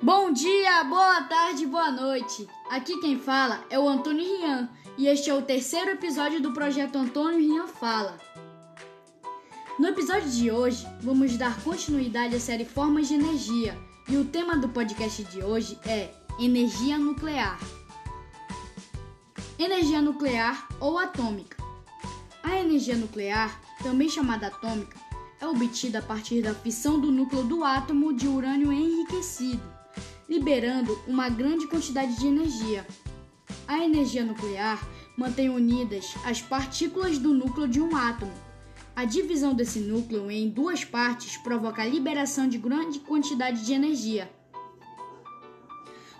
Bom dia, boa tarde, boa noite. Aqui quem fala é o Antônio Rian e este é o terceiro episódio do projeto Antônio Rian Fala. No episódio de hoje, vamos dar continuidade à série Formas de Energia e o tema do podcast de hoje é Energia Nuclear. Energia nuclear ou atômica. A energia nuclear, também chamada atômica, é obtida a partir da fissão do núcleo do átomo de urânio enriquecido liberando uma grande quantidade de energia. A energia nuclear mantém unidas as partículas do núcleo de um átomo. A divisão desse núcleo em duas partes provoca a liberação de grande quantidade de energia.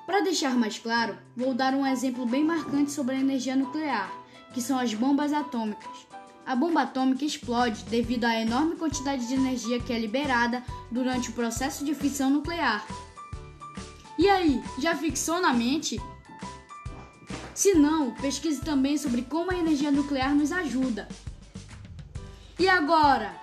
Para deixar mais claro, vou dar um exemplo bem marcante sobre a energia nuclear, que são as bombas atômicas. A bomba atômica explode devido à enorme quantidade de energia que é liberada durante o processo de fissão nuclear. E aí, já fixou na mente? Se não, pesquise também sobre como a energia nuclear nos ajuda. E agora?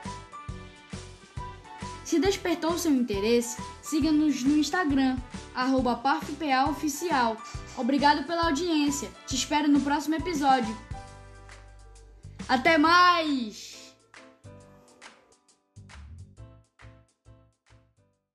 Se despertou seu interesse, siga-nos no Instagram, arroba parfpaoficial. Obrigado pela audiência. Te espero no próximo episódio. Até mais!